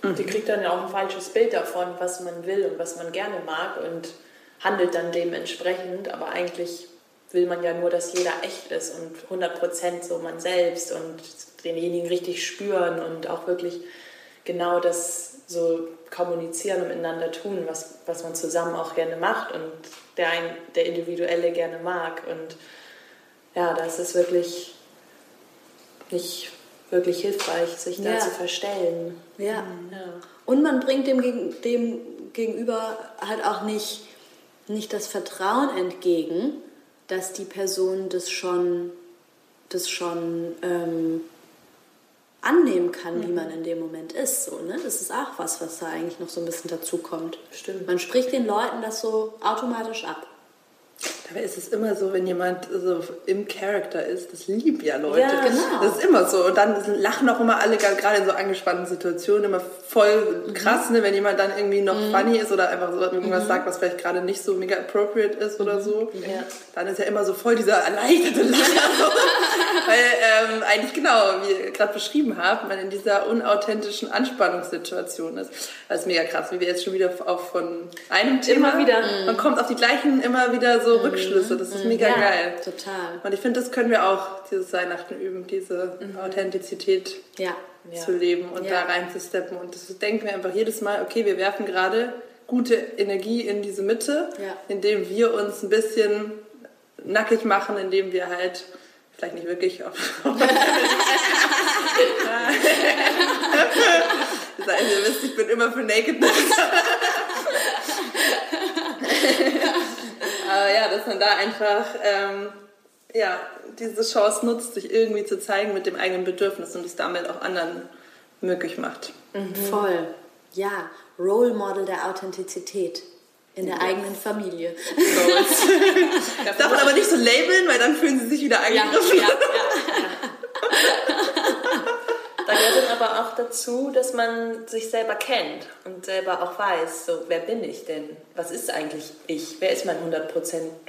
Mhm. Die kriegt dann ja auch ein falsches Bild davon, was man will und was man gerne mag und handelt dann dementsprechend. Aber eigentlich will man ja nur, dass jeder echt ist und 100% so man selbst und denjenigen richtig spüren und auch wirklich genau das so kommunizieren und miteinander tun, was, was man zusammen auch gerne macht und der, ein, der Individuelle gerne mag. Und ja, das ist wirklich nicht wirklich hilfreich, sich ja. da zu verstellen. Ja. ja. Und man bringt dem, dem Gegenüber halt auch nicht, nicht das Vertrauen entgegen, dass die Person das schon, das schon ähm, annehmen kann, mhm. wie man in dem Moment ist. So, ne? Das ist auch was, was da eigentlich noch so ein bisschen dazu kommt. Stimmt. Man spricht den Leuten das so automatisch ab. Dabei ist es immer so, wenn jemand so im Charakter ist, das lieben ja Leute. Ja, genau. Das ist immer so. Und dann lachen auch immer alle, gerade in so angespannten Situationen, immer voll krass, mhm. ne, wenn jemand dann irgendwie noch mhm. funny ist oder einfach so irgendwas mhm. sagt, was vielleicht gerade nicht so mega appropriate ist oder so. Ja. Dann ist ja immer so voll dieser erleichterte Lacher. So. Weil ähm, eigentlich genau, wie ihr gerade beschrieben habt, man in dieser unauthentischen Anspannungssituation ist. Das ist mega krass, wie wir jetzt schon wieder auf von einem Thema, immer wieder. man kommt auf die gleichen immer wieder so mhm. Rückschlüsse. Das ist mega ja, geil. Total. Und ich finde, das können wir auch dieses Weihnachten üben, diese mhm. Authentizität ja. zu leben und da reinzusteppen. Und das denken wir einfach jedes Mal, okay, wir werfen gerade gute Energie in diese Mitte, indem wir uns ein bisschen nackig machen, indem wir halt vielleicht nicht wirklich auf. das heißt, ihr wisst, ich bin immer für Nakedness. ja, dass man da einfach ähm, ja, diese Chance nutzt, sich irgendwie zu zeigen mit dem eigenen Bedürfnis und es damit auch anderen möglich macht. Mhm. Voll. Ja, Role Model der Authentizitz in der ja. eigenen Familie. das darf man aber nicht so labeln, weil dann fühlen sie sich wieder angegriffen. Ja, ja, da gehört dann aber auch dazu, dass man sich selber kennt und selber auch weiß, so, wer bin ich denn? Was ist eigentlich ich? Wer ist mein 100%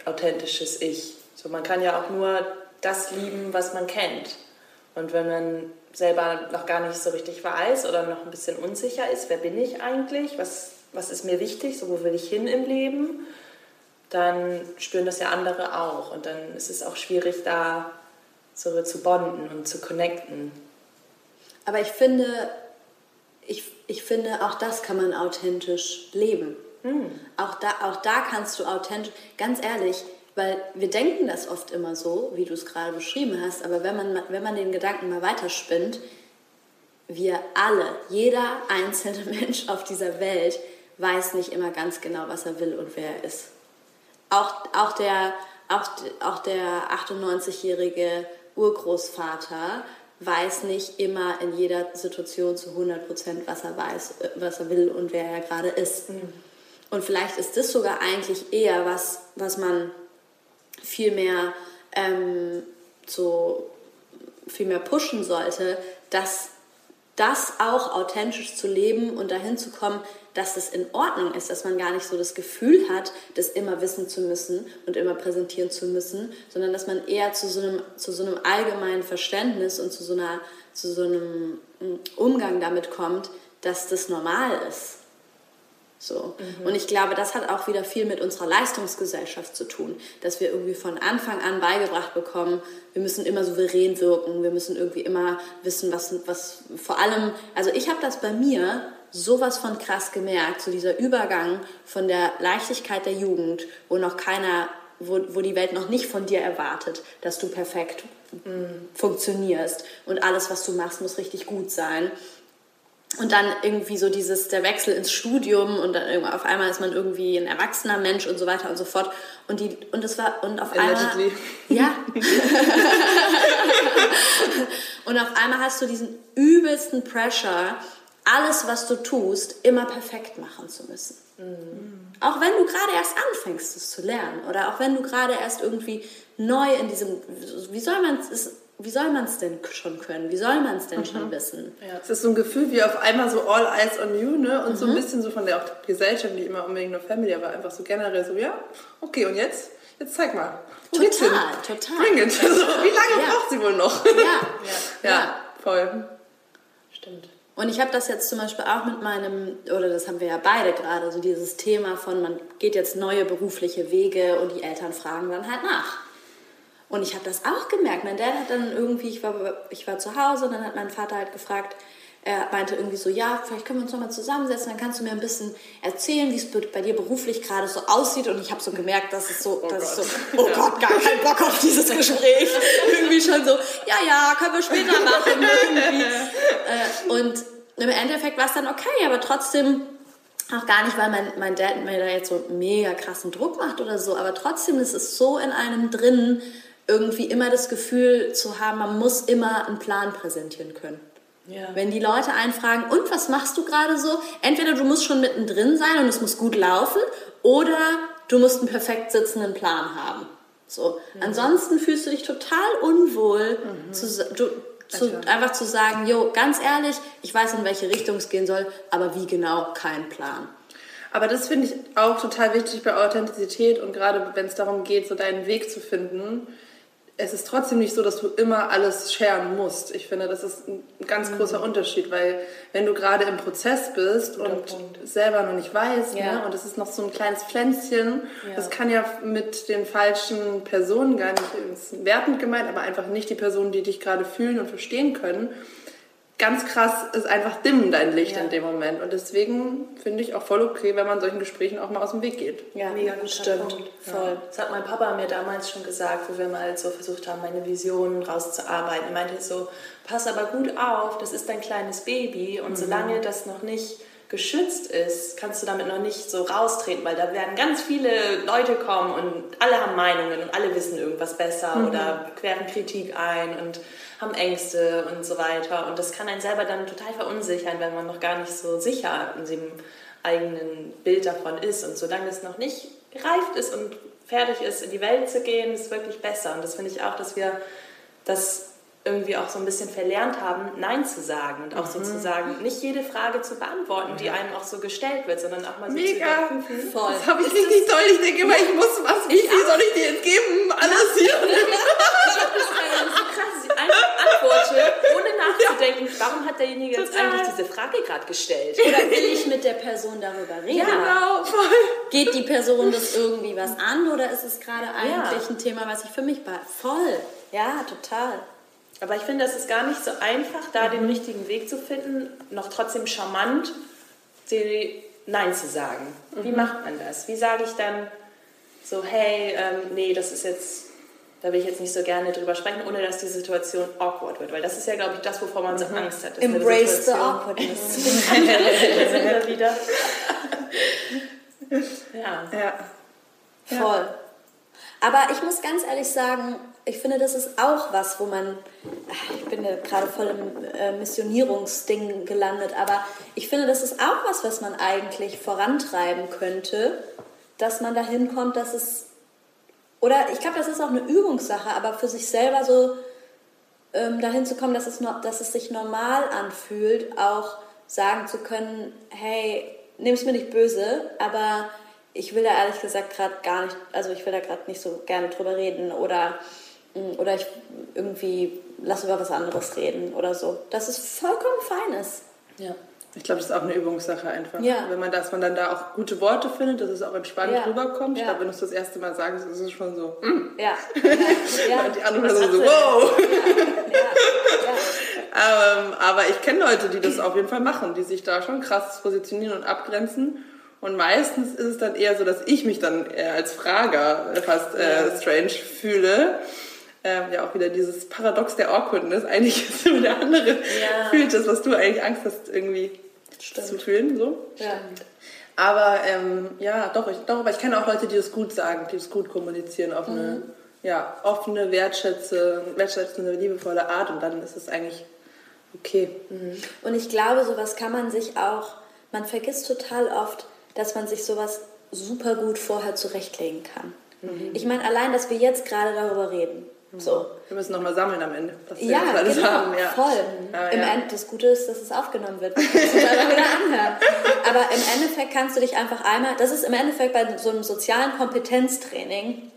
authentisches Ich? So, man kann ja auch nur das lieben, was man kennt. Und wenn man selber noch gar nicht so richtig weiß oder noch ein bisschen unsicher ist, wer bin ich eigentlich? Was was ist mir wichtig, so wo will ich hin im Leben, dann spüren das ja andere auch. Und dann ist es auch schwierig, da so zu bonden und zu connecten. Aber ich finde, ich, ich finde, auch das kann man authentisch leben. Mhm. Auch, da, auch da kannst du authentisch, ganz ehrlich, weil wir denken das oft immer so, wie du es gerade beschrieben hast, aber wenn man, wenn man den Gedanken mal weiterspinnt, wir alle, jeder einzelne Mensch auf dieser Welt weiß nicht immer ganz genau, was er will und wer er ist. Auch, auch der, auch, auch der 98-jährige Urgroßvater weiß nicht immer in jeder Situation zu 100 Prozent, was er weiß, was er will und wer er gerade ist. Mhm. Und vielleicht ist das sogar eigentlich eher was, was man viel mehr ähm, so viel mehr pushen sollte, dass das auch authentisch zu leben und dahin zu kommen, dass es in Ordnung ist, dass man gar nicht so das Gefühl hat, das immer wissen zu müssen und immer präsentieren zu müssen, sondern dass man eher zu so einem, zu so einem allgemeinen Verständnis und zu so, einer, zu so einem mm, Umgang damit kommt, dass das normal ist. So. Mhm. Und ich glaube, das hat auch wieder viel mit unserer Leistungsgesellschaft zu tun, dass wir irgendwie von Anfang an beigebracht bekommen, wir müssen immer souverän wirken, wir müssen irgendwie immer wissen, was, was vor allem, also ich habe das bei mir sowas von krass gemerkt, so dieser Übergang von der Leichtigkeit der Jugend, wo noch keiner, wo, wo die Welt noch nicht von dir erwartet, dass du perfekt mm, funktionierst und alles, was du machst, muss richtig gut sein und dann irgendwie so dieses, der Wechsel ins Studium und dann auf einmal ist man irgendwie ein erwachsener Mensch und so weiter und so fort. Und die, und das war, und auf Allegedly. einmal. Ja. und auf einmal hast du diesen übelsten Pressure, alles, was du tust, immer perfekt machen zu müssen. Mhm. Auch wenn du gerade erst anfängst, es zu lernen. Oder auch wenn du gerade erst irgendwie neu in diesem, wie soll man es, wie soll man es denn schon können? Wie soll man es denn mhm. schon wissen? Ja. Es ist so ein Gefühl wie auf einmal so all eyes on you, ne? Und mhm. so ein mhm. bisschen so von der auch Gesellschaft, nicht immer unbedingt nur Family, aber einfach so generell so, ja, okay, und jetzt? Jetzt zeig mal. Wo total, geht's hin? total. Bring it. Also, wie lange ja. braucht sie wohl noch? Ja, ja. ja voll. Stimmt. Und ich habe das jetzt zum Beispiel auch mit meinem, oder das haben wir ja beide gerade, so dieses Thema von, man geht jetzt neue berufliche Wege und die Eltern fragen dann halt nach. Und ich habe das auch gemerkt. Mein Dad hat dann irgendwie, ich war, ich war zu Hause und dann hat mein Vater halt gefragt, er meinte irgendwie so, ja, vielleicht können wir uns nochmal zusammensetzen, dann kannst du mir ein bisschen erzählen, wie es bei dir beruflich gerade so aussieht. Und ich habe so gemerkt, dass es so, oh, dass Gott. so, oh ja. Gott, gar keinen Bock auf dieses Gespräch. irgendwie schon so, ja, ja, können wir später machen. Äh, und im Endeffekt war es dann okay, aber trotzdem auch gar nicht, weil mein, mein Dad mir da jetzt so mega krassen Druck macht oder so, aber trotzdem ist es so in einem drin, irgendwie immer das Gefühl zu haben, man muss immer einen Plan präsentieren können. Ja. Wenn die Leute einfragen, und was machst du gerade so? Entweder du musst schon mittendrin sein und es muss gut laufen, oder du musst einen perfekt sitzenden Plan haben. So. Mhm. Ansonsten fühlst du dich total unwohl, mhm. zu, du, zu, einfach zu sagen, jo, ganz ehrlich, ich weiß, in welche Richtung es gehen soll, aber wie genau, kein Plan. Aber das finde ich auch total wichtig bei Authentizität und gerade wenn es darum geht, so deinen Weg zu finden es ist trotzdem nicht so, dass du immer alles scheren musst. Ich finde, das ist ein ganz mhm. großer Unterschied, weil wenn du gerade im Prozess bist Guter und Punkt. selber noch nicht weißt, ja. ne, und es ist noch so ein kleines Pflänzchen, ja. das kann ja mit den falschen Personen gar nicht wertend gemeint, aber einfach nicht die Personen, die dich gerade fühlen und verstehen können, ganz krass ist einfach dimmen dein Licht ja. in dem Moment. Und deswegen finde ich auch voll okay, wenn man solchen Gesprächen auch mal aus dem Weg geht. Ja, mega gut. Stimmt. Voll. Ja. Das hat mein Papa mir damals schon gesagt, wo wir mal so versucht haben, meine Visionen rauszuarbeiten. Er meinte so, pass aber gut auf, das ist dein kleines Baby und mhm. solange das noch nicht geschützt ist, kannst du damit noch nicht so raustreten, weil da werden ganz viele Leute kommen und alle haben Meinungen und alle wissen irgendwas besser mhm. oder queren Kritik ein und haben Ängste und so weiter. Und das kann einen selber dann total verunsichern, wenn man noch gar nicht so sicher in seinem eigenen Bild davon ist. Und solange es noch nicht gereift ist und fertig ist, in die Welt zu gehen, ist es wirklich besser. Und das finde ich auch, dass wir das irgendwie auch so ein bisschen verlernt haben, Nein zu sagen und auch mhm. sozusagen nicht jede Frage zu beantworten, die einem auch so gestellt wird, sondern auch mal so Mega. zu überprüfen. Voll. Das habe ich richtig toll. Ich denke immer, ich muss was, wie viel soll ich dir jetzt geben? Alles hier. das einfach antworte, ohne nachzudenken, warum hat derjenige jetzt eigentlich diese Frage gerade gestellt? Oder will ich mit der Person darüber reden? Ja, genau, voll. Geht die Person das irgendwie was an oder ist es gerade eigentlich ja. ein Thema, was ich für mich bei? Voll. Ja, total. Aber ich finde, es ist gar nicht so einfach, da mhm. den richtigen Weg zu finden, noch trotzdem charmant die Nein zu sagen. Mhm. Wie macht man das? Wie sage ich dann so, hey, ähm, nee, das ist jetzt da will ich jetzt nicht so gerne drüber sprechen, ohne dass die Situation awkward wird, weil das ist ja, glaube ich, das, wovor man so mhm. Angst hat. Embrace the awkwardness. sind wieder. ja. ja. Voll. Aber ich muss ganz ehrlich sagen, ich finde, das ist auch was, wo man, ich bin ja gerade voll im äh, Missionierungsding gelandet, aber ich finde, das ist auch was, was man eigentlich vorantreiben könnte, dass man dahin kommt, dass es oder ich glaube, das ist auch eine Übungssache, aber für sich selber so ähm, dahin zu kommen, dass es, dass es sich normal anfühlt, auch sagen zu können, hey, nimm es mir nicht böse, aber ich will da ehrlich gesagt gerade gar nicht, also ich will da gerade nicht so gerne drüber reden oder, mm, oder ich irgendwie lass über was anderes reden oder so. Dass es vollkommen fein ist. Ja. Ich glaube, das ist auch eine Übungssache einfach. Ja. Wenn man, dass man dann da auch gute Worte findet, dass es auch entspannt ja. rüberkommt. Ich glaube, wenn du es das erste Mal sagst, ist es schon so. Mm. Ja. ja. Und die anderen Personen so, wow. ähm, aber ich kenne Leute, die das auf jeden Fall machen, die sich da schon krass positionieren und abgrenzen. Und meistens ist es dann eher so, dass ich mich dann eher als Frager fast äh, strange fühle. Ähm, ja, auch wieder dieses Paradox der Awkwardness. Eigentlich ist immer der andere ja. fühlt das, was du eigentlich Angst hast, irgendwie Stimmt. zu fühlen. So. Ja. Aber ähm, ja, doch, ich, doch, aber ich kenne auch Leute, die das gut sagen, die das gut kommunizieren auf mhm. eine ja, offene, wertschätzende, wertschätzende, liebevolle Art und dann ist es eigentlich okay. Mhm. Und ich glaube, sowas kann man sich auch, man vergisst total oft, dass man sich sowas super gut vorher zurechtlegen kann. Mhm. Ich meine, allein, dass wir jetzt gerade darüber reden, so. Wir müssen nochmal sammeln am Ende. Was wir ja, alles genau, haben. ja, voll. Ja, Im ja. End, das Gute ist, dass es aufgenommen wird. Es wieder anhören. Aber im Endeffekt kannst du dich einfach einmal, das ist im Endeffekt bei so einem sozialen Kompetenztraining,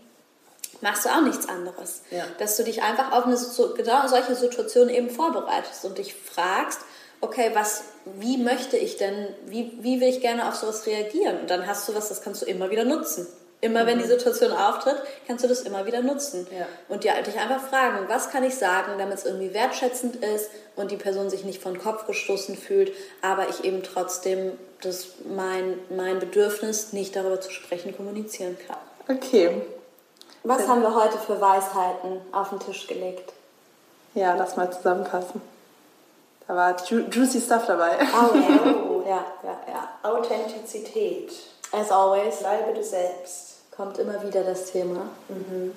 machst du auch nichts anderes. Dass du dich einfach auf eine so, genau solche Situation eben vorbereitest und dich fragst, okay, was, wie möchte ich denn, wie, wie will ich gerne auf sowas reagieren? Und dann hast du was, das kannst du immer wieder nutzen. Immer wenn die mhm. Situation auftritt, kannst du das immer wieder nutzen. Ja. Und dir, dich einfach fragen, was kann ich sagen, damit es irgendwie wertschätzend ist und die Person sich nicht von Kopf gestoßen fühlt, aber ich eben trotzdem das, mein, mein Bedürfnis, nicht darüber zu sprechen, kommunizieren kann. Okay. Was haben wir heute für Weisheiten auf den Tisch gelegt? Ja, lass mal zusammenfassen. Da war ju juicy Stuff dabei. Oh ja, oh, ja, ja, ja. Authentizität. As always. Bleibe du selbst kommt immer wieder das Thema. Mhm.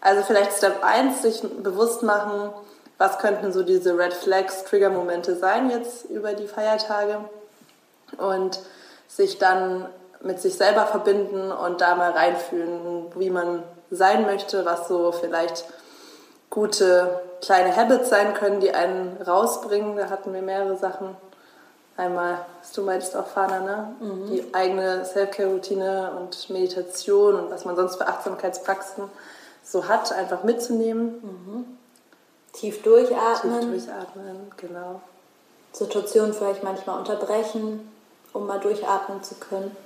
Also vielleicht Step 1, sich bewusst machen, was könnten so diese Red Flags, Trigger-Momente sein jetzt über die Feiertage und sich dann mit sich selber verbinden und da mal reinfühlen, wie man sein möchte, was so vielleicht gute kleine Habits sein können, die einen rausbringen. Da hatten wir mehrere Sachen Einmal, was du meinst auch, Fana, ne? Mhm. Die eigene Self-Care-Routine und Meditation und was man sonst für Achtsamkeitspraxen so hat, einfach mitzunehmen. Mhm. Tief durchatmen. Tief durchatmen, genau. Situation vielleicht manchmal unterbrechen, um mal durchatmen zu können.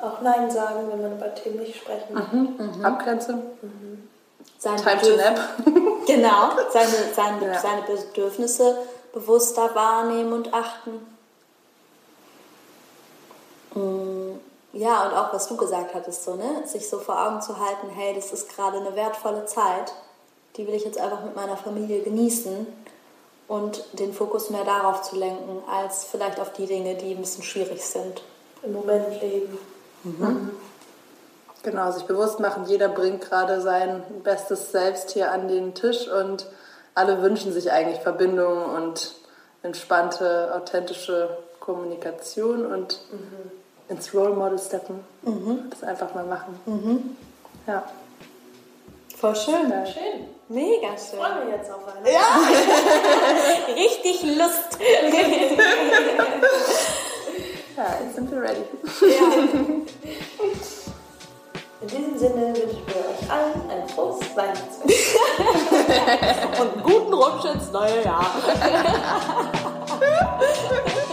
Auch Nein sagen, wenn man über Themen nicht sprechen mhm. mhm. Abgrenzen. Mhm. Time to nap. genau, seine, seine, ja. seine Bedürfnisse bewusster wahrnehmen und achten. Mm, ja, und auch was du gesagt hattest, so, ne? sich so vor Augen zu halten, hey, das ist gerade eine wertvolle Zeit, die will ich jetzt einfach mit meiner Familie genießen und den Fokus mehr darauf zu lenken, als vielleicht auf die Dinge, die ein bisschen schwierig sind. Im Moment leben. Mhm. Mhm. Genau, sich bewusst machen, jeder bringt gerade sein bestes Selbst hier an den Tisch und alle wünschen sich eigentlich Verbindung und entspannte, authentische Kommunikation und mhm. ins Role Model steppen. Mhm. Das einfach mal machen. Mhm. Ja. Voll schön. Schön. Mega schön. Ich freue mich jetzt auf eine. Ja! Richtig Lust. ja, jetzt sind wir ready. Ja. In diesem Sinne wünschen wir euch allen ein frohes Weihnachtsfest. Und einen guten Rutsch ins neue Jahr.